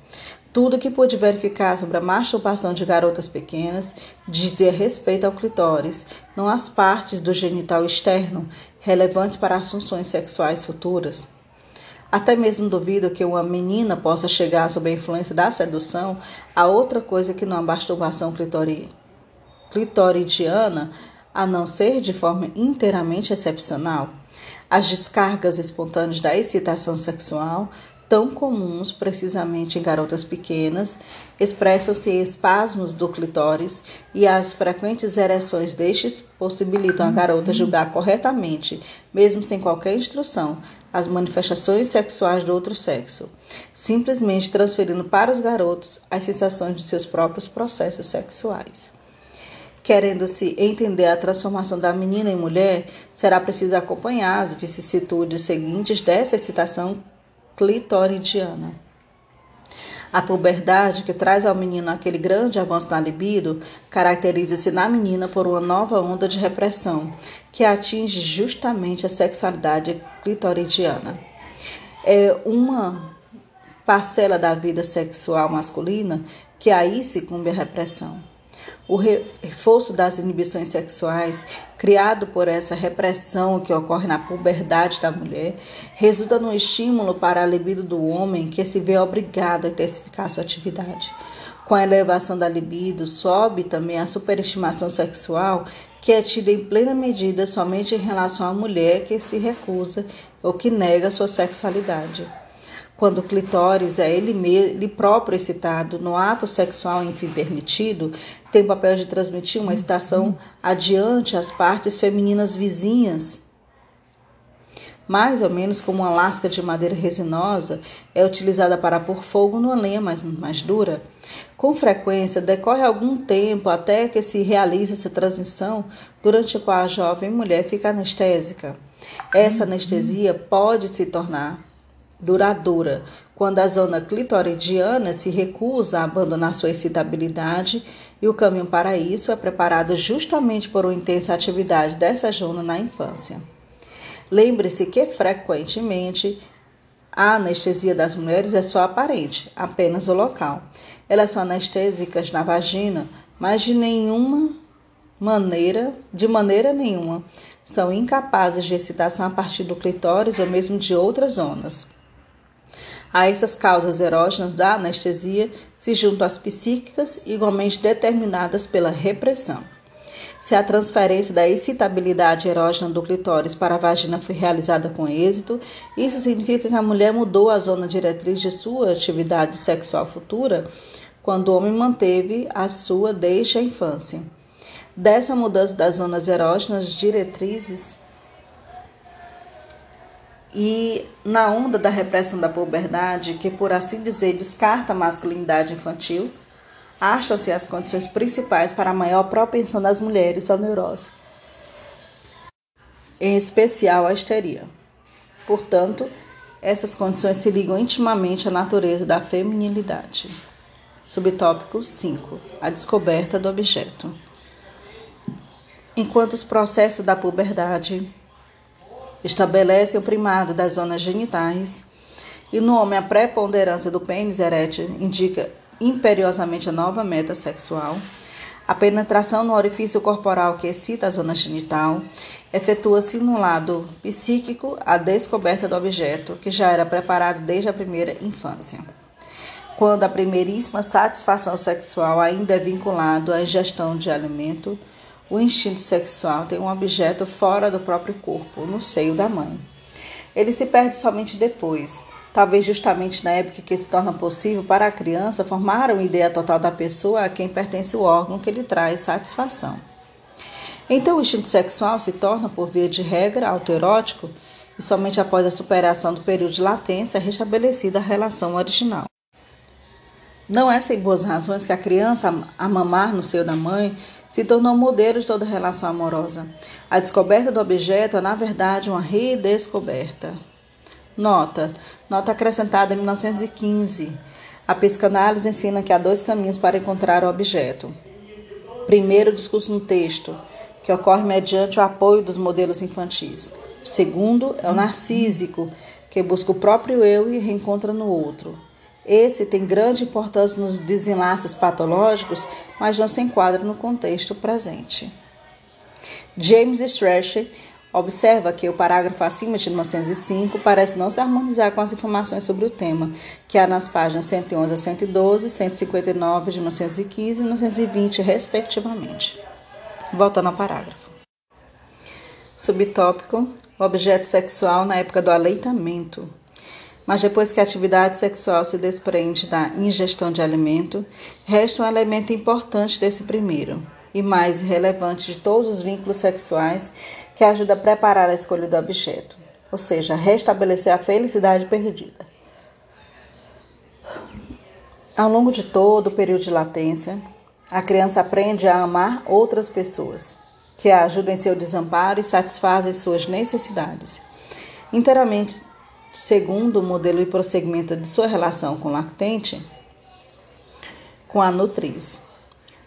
Tudo que pude verificar sobre a masturbação de garotas pequenas dizia respeito ao clitóris, não às partes do genital externo relevantes para as funções sexuais futuras. Até mesmo duvido que uma menina possa chegar sob a influência da sedução a outra coisa que não a masturbação clitori, clitoridiana, a não ser de forma inteiramente excepcional. As descargas espontâneas da excitação sexual tão comuns precisamente em garotas pequenas, expressam-se espasmos do clitóris e as frequentes ereções destes possibilitam a garota julgar corretamente, mesmo sem qualquer instrução, as manifestações sexuais do outro sexo, simplesmente transferindo para os garotos as sensações de seus próprios processos sexuais. Querendo-se entender a transformação da menina em mulher, será preciso acompanhar as vicissitudes seguintes dessa excitação clitoridiana. A puberdade, que traz ao menino aquele grande avanço na libido, caracteriza-se na menina por uma nova onda de repressão, que atinge justamente a sexualidade clitoridiana. É uma parcela da vida sexual masculina que aí se cumpre a repressão. O reforço das inibições sexuais, criado por essa repressão que ocorre na puberdade da mulher, resulta no estímulo para a libido do homem que se vê obrigado a intensificar sua atividade. Com a elevação da libido, sobe também a superestimação sexual, que é tida em plena medida somente em relação à mulher que se recusa ou que nega sua sexualidade. Quando o clitóris é ele, ele próprio excitado no ato sexual enfim permitido, tem o papel de transmitir uma excitação adiante às partes femininas vizinhas. Mais ou menos como uma lasca de madeira resinosa é utilizada para pôr fogo numa lenha mais, mais dura. Com frequência, decorre algum tempo até que se realize essa transmissão, durante a qual a jovem mulher fica anestésica. Essa anestesia pode se tornar duradoura, quando a zona clitoridiana se recusa a abandonar sua excitabilidade e o caminho para isso é preparado justamente por uma intensa atividade dessa zona na infância. Lembre-se que frequentemente a anestesia das mulheres é só aparente, apenas o local. Elas são anestésicas na vagina, mas de nenhuma maneira, de maneira nenhuma, são incapazes de excitação a partir do clitóris ou mesmo de outras zonas. A essas causas erógenas da anestesia se juntam as psíquicas, igualmente determinadas pela repressão. Se a transferência da excitabilidade erógena do clitóris para a vagina foi realizada com êxito, isso significa que a mulher mudou a zona diretriz de sua atividade sexual futura, quando o homem manteve a sua desde a infância. Dessa mudança das zonas erógenas diretrizes, e na onda da repressão da puberdade, que por assim dizer descarta a masculinidade infantil, acham-se as condições principais para a maior propensão das mulheres à neurose, em especial a histeria. Portanto, essas condições se ligam intimamente à natureza da feminilidade. Subtópico 5. A descoberta do objeto. Enquanto os processos da puberdade estabelece o primado das zonas genitais e no homem a preponderância do pênis erétil indica imperiosamente a nova meta sexual. A penetração no orifício corporal que excita a zona genital efetua-se no lado psíquico a descoberta do objeto, que já era preparado desde a primeira infância. Quando a primeiríssima satisfação sexual ainda é vinculado à ingestão de alimento, o instinto sexual tem um objeto fora do próprio corpo, no seio da mãe. Ele se perde somente depois, talvez justamente na época que se torna possível para a criança formar uma ideia total da pessoa a quem pertence o órgão que lhe traz satisfação. Então, o instinto sexual se torna, por via de regra, autoerótico e somente após a superação do período de latência é restabelecida a relação original. Não é sem boas razões que a criança, a mamar no seio da mãe, se tornou modelo de toda relação amorosa. A descoberta do objeto é, na verdade, uma redescoberta. Nota. Nota acrescentada em 1915. A psicanálise ensina que há dois caminhos para encontrar o objeto. Primeiro, o discurso no texto, que ocorre mediante o apoio dos modelos infantis. Segundo é o narcísico, que busca o próprio eu e reencontra no outro. Esse tem grande importância nos desenlaces patológicos, mas não se enquadra no contexto presente. James Strachey observa que o parágrafo acima de 1905 parece não se harmonizar com as informações sobre o tema, que há nas páginas 111 a 112, 159 de 1915 e 1920, respectivamente. Voltando ao parágrafo. Subtópico: objeto sexual na época do aleitamento. Mas depois que a atividade sexual se desprende da ingestão de alimento, resta um elemento importante desse primeiro e mais relevante de todos os vínculos sexuais que ajuda a preparar a escolha do objeto, ou seja, restabelecer a felicidade perdida. Ao longo de todo o período de latência, a criança aprende a amar outras pessoas, que a ajudam em seu desamparo e satisfazem suas necessidades. Inteiramente segundo o modelo e prosseguimento de sua relação com o lactente, com a nutriz.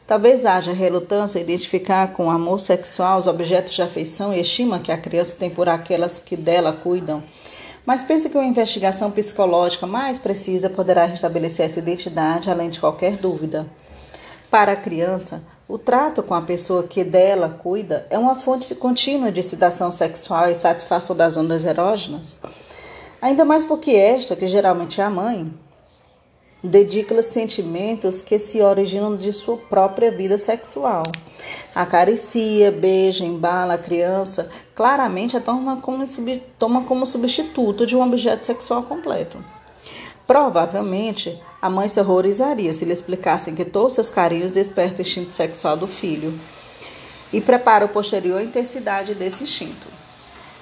Talvez haja relutância em identificar com o amor sexual os objetos de afeição e estima que a criança tem por aquelas que dela cuidam, mas pense que uma investigação psicológica mais precisa poderá restabelecer essa identidade além de qualquer dúvida. Para a criança, o trato com a pessoa que dela cuida é uma fonte contínua de excitação sexual e satisfação das ondas erógenas. Ainda mais porque esta, que geralmente é a mãe, dedica-lhe sentimentos que se originam de sua própria vida sexual. Acaricia, beija, embala a criança, claramente a toma como, toma como substituto de um objeto sexual completo. Provavelmente, a mãe se horrorizaria se lhe explicassem que todos seus carinhos despertam o instinto sexual do filho e prepara o posterior intensidade desse instinto.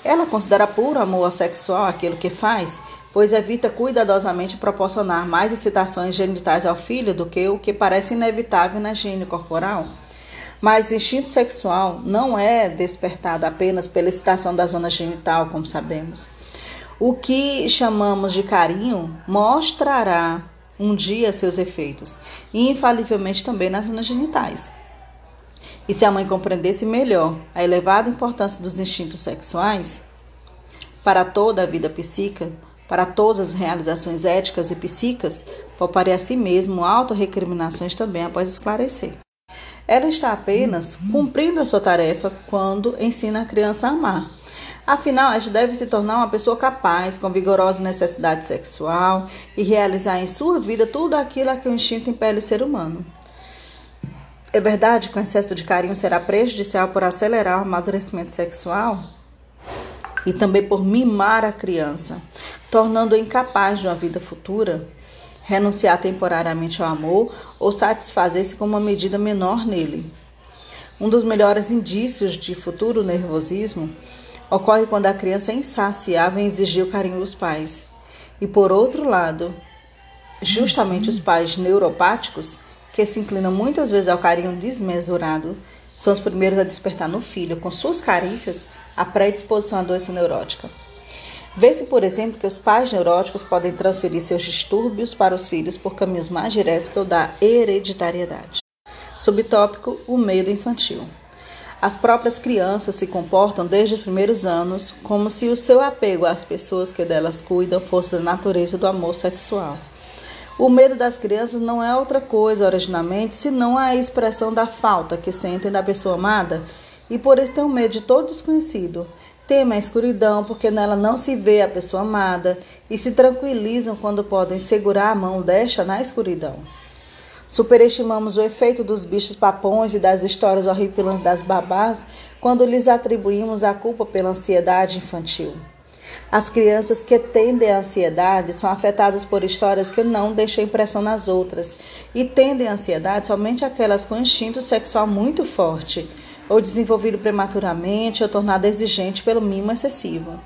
Ela considera puro amor sexual aquilo que faz, pois evita cuidadosamente proporcionar mais excitações genitais ao filho do que o que parece inevitável na higiene corporal. Mas o instinto sexual não é despertado apenas pela excitação da zona genital, como sabemos. O que chamamos de carinho mostrará um dia seus efeitos, e infalivelmente também nas zonas genitais. E se a mãe compreendesse melhor a elevada importância dos instintos sexuais para toda a vida psíquica, para todas as realizações éticas e psíquicas, pouparia a si mesmo auto-recriminações também após esclarecer. Ela está apenas cumprindo a sua tarefa quando ensina a criança a amar Afinal, a gente deve se tornar uma pessoa capaz, com vigorosa necessidade sexual e realizar em sua vida tudo aquilo a que o instinto impele o ser humano. É verdade que o excesso de carinho será prejudicial por acelerar o amadurecimento sexual e também por mimar a criança, tornando-a incapaz de uma vida futura, renunciar temporariamente ao amor ou satisfazer-se com uma medida menor nele. Um dos melhores indícios de futuro nervosismo ocorre quando a criança é insaciável em exigir o carinho dos pais. E por outro lado, justamente os pais neuropáticos, que se inclinam muitas vezes ao carinho desmesurado, são os primeiros a despertar no filho, com suas carícias, a predisposição à doença neurótica. Vê-se, por exemplo, que os pais neuróticos podem transferir seus distúrbios para os filhos por caminhos mais diretos que o da hereditariedade. Subtópico: o medo infantil. As próprias crianças se comportam desde os primeiros anos como se o seu apego às pessoas que delas cuidam fosse da natureza do amor sexual. O medo das crianças não é outra coisa, originalmente, senão a expressão da falta que sentem da pessoa amada e por isso têm medo de todo desconhecido. Temem a escuridão porque nela não se vê a pessoa amada e se tranquilizam quando podem segurar a mão desta na escuridão. Superestimamos o efeito dos bichos papões e das histórias horripilantes das babás quando lhes atribuímos a culpa pela ansiedade infantil. As crianças que tendem à ansiedade são afetadas por histórias que não deixam impressão nas outras e tendem à ansiedade somente aquelas com instinto sexual muito forte, ou desenvolvido prematuramente ou tornado exigente pelo mimo excessivo.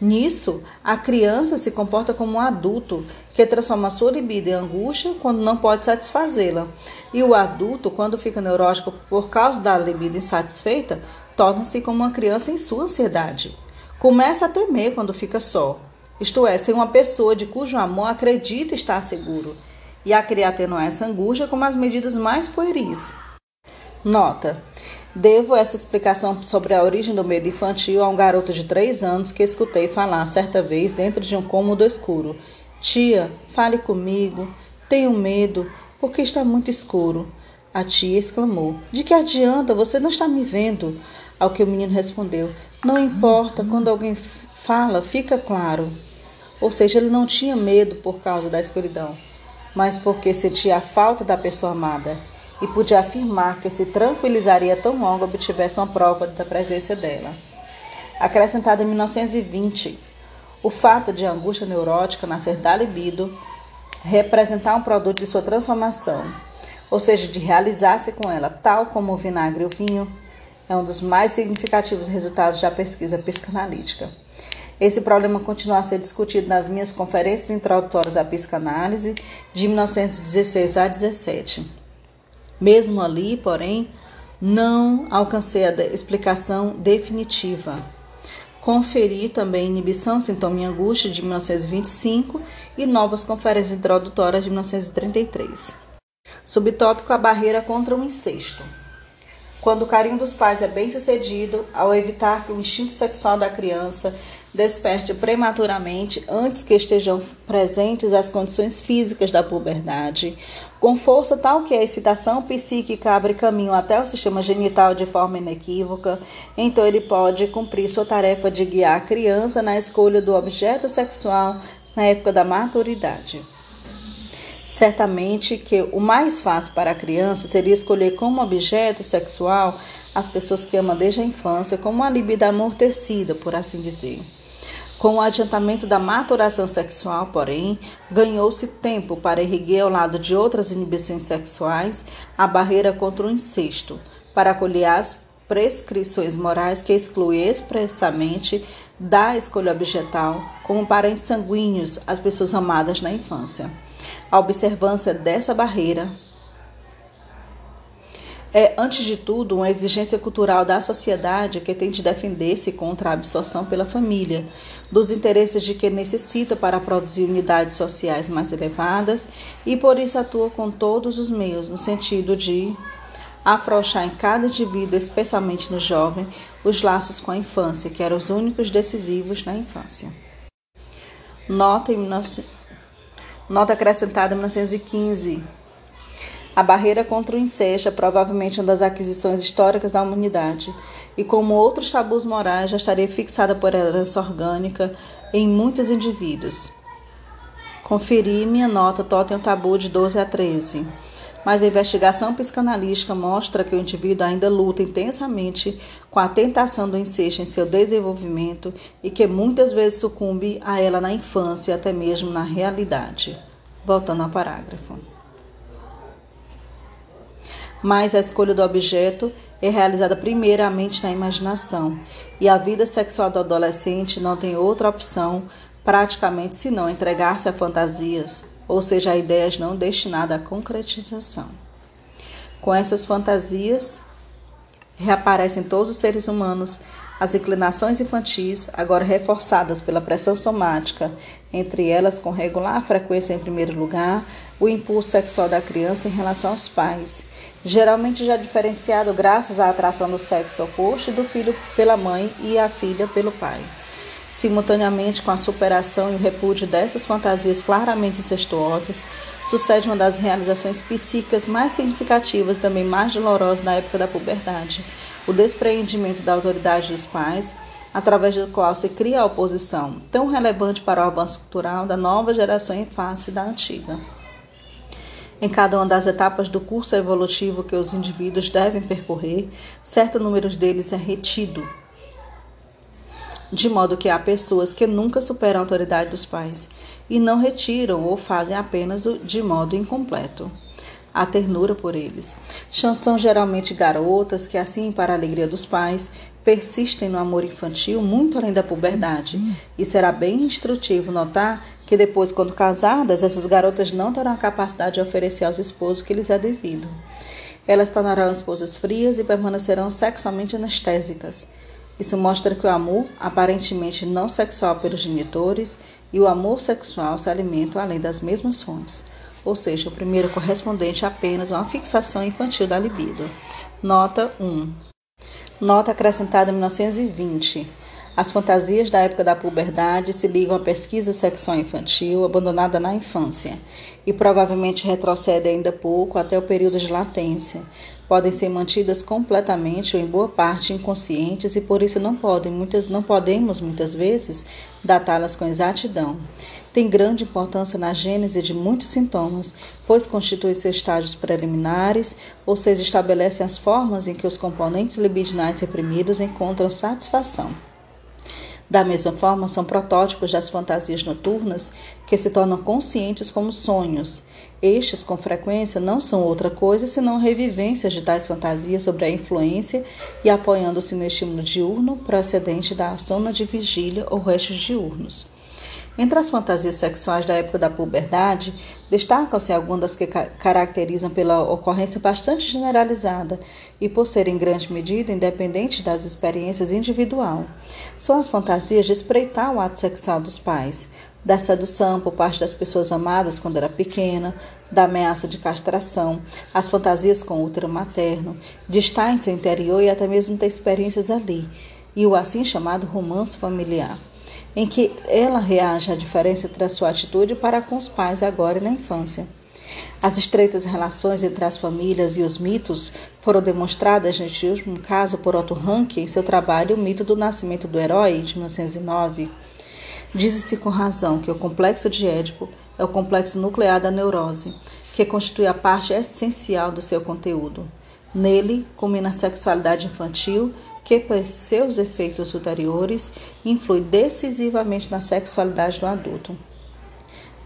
Nisso, a criança se comporta como um adulto que transforma sua libido em angústia quando não pode satisfazê-la. E o adulto, quando fica neurótico por causa da libido insatisfeita, torna-se como uma criança em sua ansiedade. Começa a temer quando fica só, isto é, sem uma pessoa de cujo amor acredita estar seguro, e a criar atenuar essa angústia com as medidas mais pueris. Nota: Devo essa explicação sobre a origem do medo infantil a um garoto de três anos que escutei falar certa vez dentro de um cômodo escuro. Tia, fale comigo. Tenho medo, porque está muito escuro. A tia exclamou: De que adianta? Você não está me vendo? Ao que o menino respondeu: Não importa, quando alguém fala, fica claro. Ou seja, ele não tinha medo por causa da escuridão, mas porque sentia a falta da pessoa amada e podia afirmar que se tranquilizaria tão logo obtivesse uma prova da presença dela. Acrescentado em 1920, o fato de a angústia neurótica nascer da libido representar um produto de sua transformação, ou seja, de realizar-se com ela, tal como o vinagre e o vinho, é um dos mais significativos resultados da pesquisa psicanalítica. Esse problema continua a ser discutido nas minhas conferências introdutórias à psicanálise de 1916 a 17. Mesmo ali, porém, não alcancei a explicação definitiva. Conferi também Inibição, Sintoma e Angústia, de 1925, e Novas Conferências Introdutórias, de 1933. Subtópico A Barreira contra o Incesto. Quando o carinho dos pais é bem sucedido, ao evitar que o instinto sexual da criança desperte prematuramente antes que estejam presentes as condições físicas da puberdade, Com força tal que a excitação psíquica abre caminho até o sistema genital de forma inequívoca, então ele pode cumprir sua tarefa de guiar a criança na escolha do objeto sexual na época da maturidade. Certamente que o mais fácil para a criança seria escolher como objeto sexual as pessoas que ama desde a infância, como uma libido amortecida, por assim dizer. Com o adiantamento da maturação sexual, porém, ganhou-se tempo para erguer ao lado de outras inibições sexuais a barreira contra o incesto, para acolher as prescrições morais que excluem expressamente da escolha objetal como parentes sanguíneos as pessoas amadas na infância. A observância dessa barreira é, antes de tudo, uma exigência cultural da sociedade que tem de defender-se contra a absorção pela família, dos interesses de que necessita para produzir unidades sociais mais elevadas e por isso atua com todos os meios no sentido de afrouxar em cada indivíduo, especialmente no jovem, os laços com a infância, que eram os únicos decisivos na infância. Nota, em 19... Nota acrescentada em 1915. A barreira contra o incesto é provavelmente uma das aquisições históricas da humanidade, e como outros tabus morais, já estaria fixada por herança orgânica em muitos indivíduos. Conferi minha nota Totem Tabu de 12 a 13. Mas a investigação psicanalística mostra que o indivíduo ainda luta intensamente com a tentação do incesto em seu desenvolvimento e que muitas vezes sucumbe a ela na infância, até mesmo na realidade. Voltando ao parágrafo mas a escolha do objeto é realizada primeiramente na imaginação, e a vida sexual do adolescente não tem outra opção praticamente senão entregar-se a fantasias, ou seja, ideias não destinadas à concretização. Com essas fantasias, reaparecem todos os seres humanos as inclinações infantis, agora reforçadas pela pressão somática, entre elas com regular frequência em primeiro lugar, o impulso sexual da criança em relação aos pais, geralmente já diferenciado graças à atração do sexo oposto do filho pela mãe e a filha pelo pai. Simultaneamente com a superação e o repúdio dessas fantasias claramente incestuosas, sucede uma das realizações psíquicas mais significativas também mais dolorosas na época da puberdade, o despreendimento da autoridade dos pais, através do qual se cria a oposição, tão relevante para o avanço cultural da nova geração em face da antiga. Em cada uma das etapas do curso evolutivo que os indivíduos devem percorrer, certo número deles é retido, de modo que há pessoas que nunca superam a autoridade dos pais e não retiram ou fazem apenas de modo incompleto a ternura por eles. São geralmente garotas que, assim, para a alegria dos pais, persistem no amor infantil muito além da puberdade. E será bem instrutivo notar que depois, quando casadas, essas garotas não terão a capacidade de oferecer aos esposos que lhes é devido. Elas tornarão esposas frias e permanecerão sexualmente anestésicas. Isso mostra que o amor, aparentemente não sexual pelos genitores, e o amor sexual se alimentam além das mesmas fontes ou seja, o primeiro correspondente a apenas uma fixação infantil da libido. Nota 1. Nota acrescentada em 1920. As fantasias da época da puberdade se ligam à pesquisa sexual infantil abandonada na infância e provavelmente retrocedem ainda pouco até o período de latência. Podem ser mantidas completamente ou em boa parte inconscientes e por isso não podem, muitas não podemos muitas vezes datá-las com exatidão. Tem grande importância na gênese de muitos sintomas, pois constituem seus estágios preliminares, ou seja, estabelecem as formas em que os componentes libidinais reprimidos encontram satisfação. Da mesma forma, são protótipos das fantasias noturnas que se tornam conscientes como sonhos. Estes, com frequência, não são outra coisa senão revivências de tais fantasias sobre a influência e apoiando-se no estímulo diurno procedente da zona de vigília ou restos diurnos. Entre as fantasias sexuais da época da puberdade, destacam-se algumas das que caracterizam pela ocorrência bastante generalizada e por serem em grande medida independentes das experiências individual. São as fantasias de espreitar o ato sexual dos pais, da sedução por parte das pessoas amadas quando era pequena, da ameaça de castração, as fantasias com útero materno, de estar em seu interior e até mesmo ter experiências ali, e o assim chamado romance familiar em que ela reage à diferença entre a sua atitude para com os pais agora e na infância. As estreitas relações entre as famílias e os mitos foram demonstradas neste último caso por Otto Rank em seu trabalho O Mito do Nascimento do Herói, de 1909. Diz-se com razão que o complexo de Édipo é o complexo nuclear da neurose, que constitui a parte essencial do seu conteúdo. Nele, culmina a sexualidade infantil, que, por seus efeitos ulteriores, influi decisivamente na sexualidade do adulto.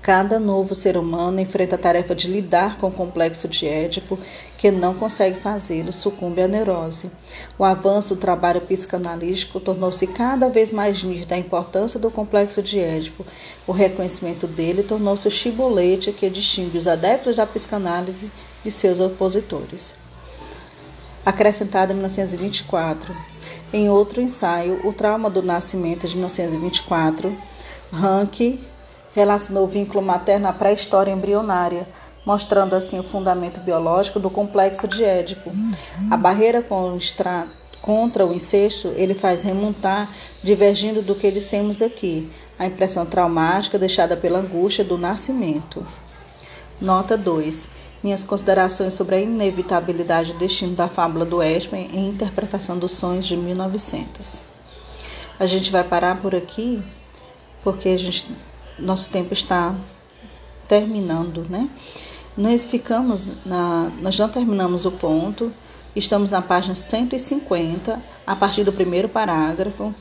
Cada novo ser humano enfrenta a tarefa de lidar com o complexo de Édipo, que não consegue fazê-lo, sucumbe à neurose. O avanço do trabalho psicanalítico tornou-se cada vez mais nítido a importância do complexo de Édipo. O reconhecimento dele tornou-se o chibolete que distingue os adeptos da psicanálise de seus opositores. Acrescentado em 1924. Em outro ensaio, O Trauma do Nascimento, de 1924, Rank relacionou o vínculo materno à pré-história embrionária, mostrando assim o fundamento biológico do complexo de Édipo. A barreira contra o incesto ele faz remontar, divergindo do que dissemos aqui, a impressão traumática deixada pela angústia do nascimento. Nota 2. Minhas considerações sobre a inevitabilidade do destino da fábula do Édipo em interpretação dos sonhos de 1900. A gente vai parar por aqui, porque a gente nosso tempo está terminando, né? Nós ficamos na, nós não terminamos o ponto, estamos na página 150, a partir do primeiro parágrafo,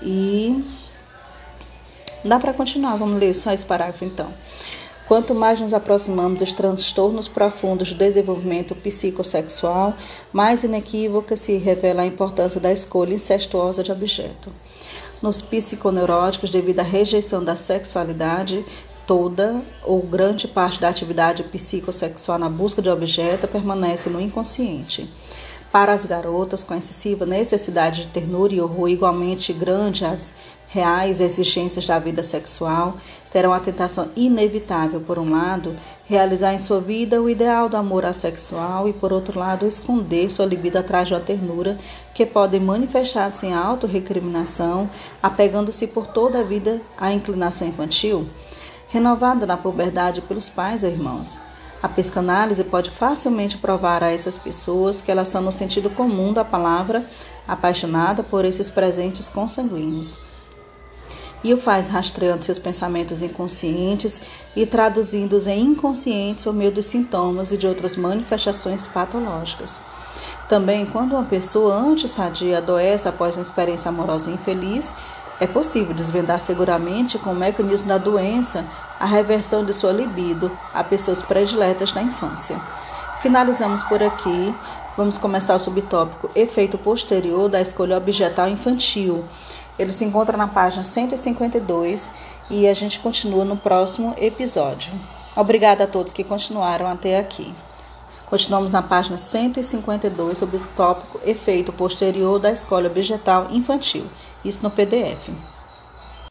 e dá para continuar, vamos ler só esse parágrafo então. Quanto mais nos aproximamos dos transtornos profundos do desenvolvimento psicossexual, mais inequívoca se revela a importância da escolha incestuosa de objeto. Nos psiconeuróticos, devido à rejeição da sexualidade, toda ou grande parte da atividade psicossexual na busca de objeto permanece no inconsciente. Para as garotas com excessiva necessidade de ternura e horror igualmente grande às reais exigências da vida sexual, terão a tentação inevitável, por um lado, realizar em sua vida o ideal do amor assexual e, por outro lado, esconder sua libido atrás de uma ternura que pode manifestar-se em autorrecriminação, apegando-se por toda a vida à inclinação infantil, renovada na puberdade pelos pais ou irmãos. A psicanálise pode facilmente provar a essas pessoas que elas são no sentido comum da palavra apaixonada por esses presentes consanguíneos. E o faz rastreando seus pensamentos inconscientes e traduzindo-os em inconscientes por meio dos sintomas e de outras manifestações patológicas. Também, quando uma pessoa antes sadia adoece após uma experiência amorosa infeliz, é possível desvendar seguramente com o mecanismo da doença a reversão de sua libido a pessoas prediletas na infância. Finalizamos por aqui. Vamos começar o subtópico Efeito posterior da escolha objetal infantil. Ele se encontra na página 152 e a gente continua no próximo episódio. Obrigada a todos que continuaram até aqui. Continuamos na página 152 sobre o tópico Efeito posterior da escolha objetal infantil. Isso no PDF.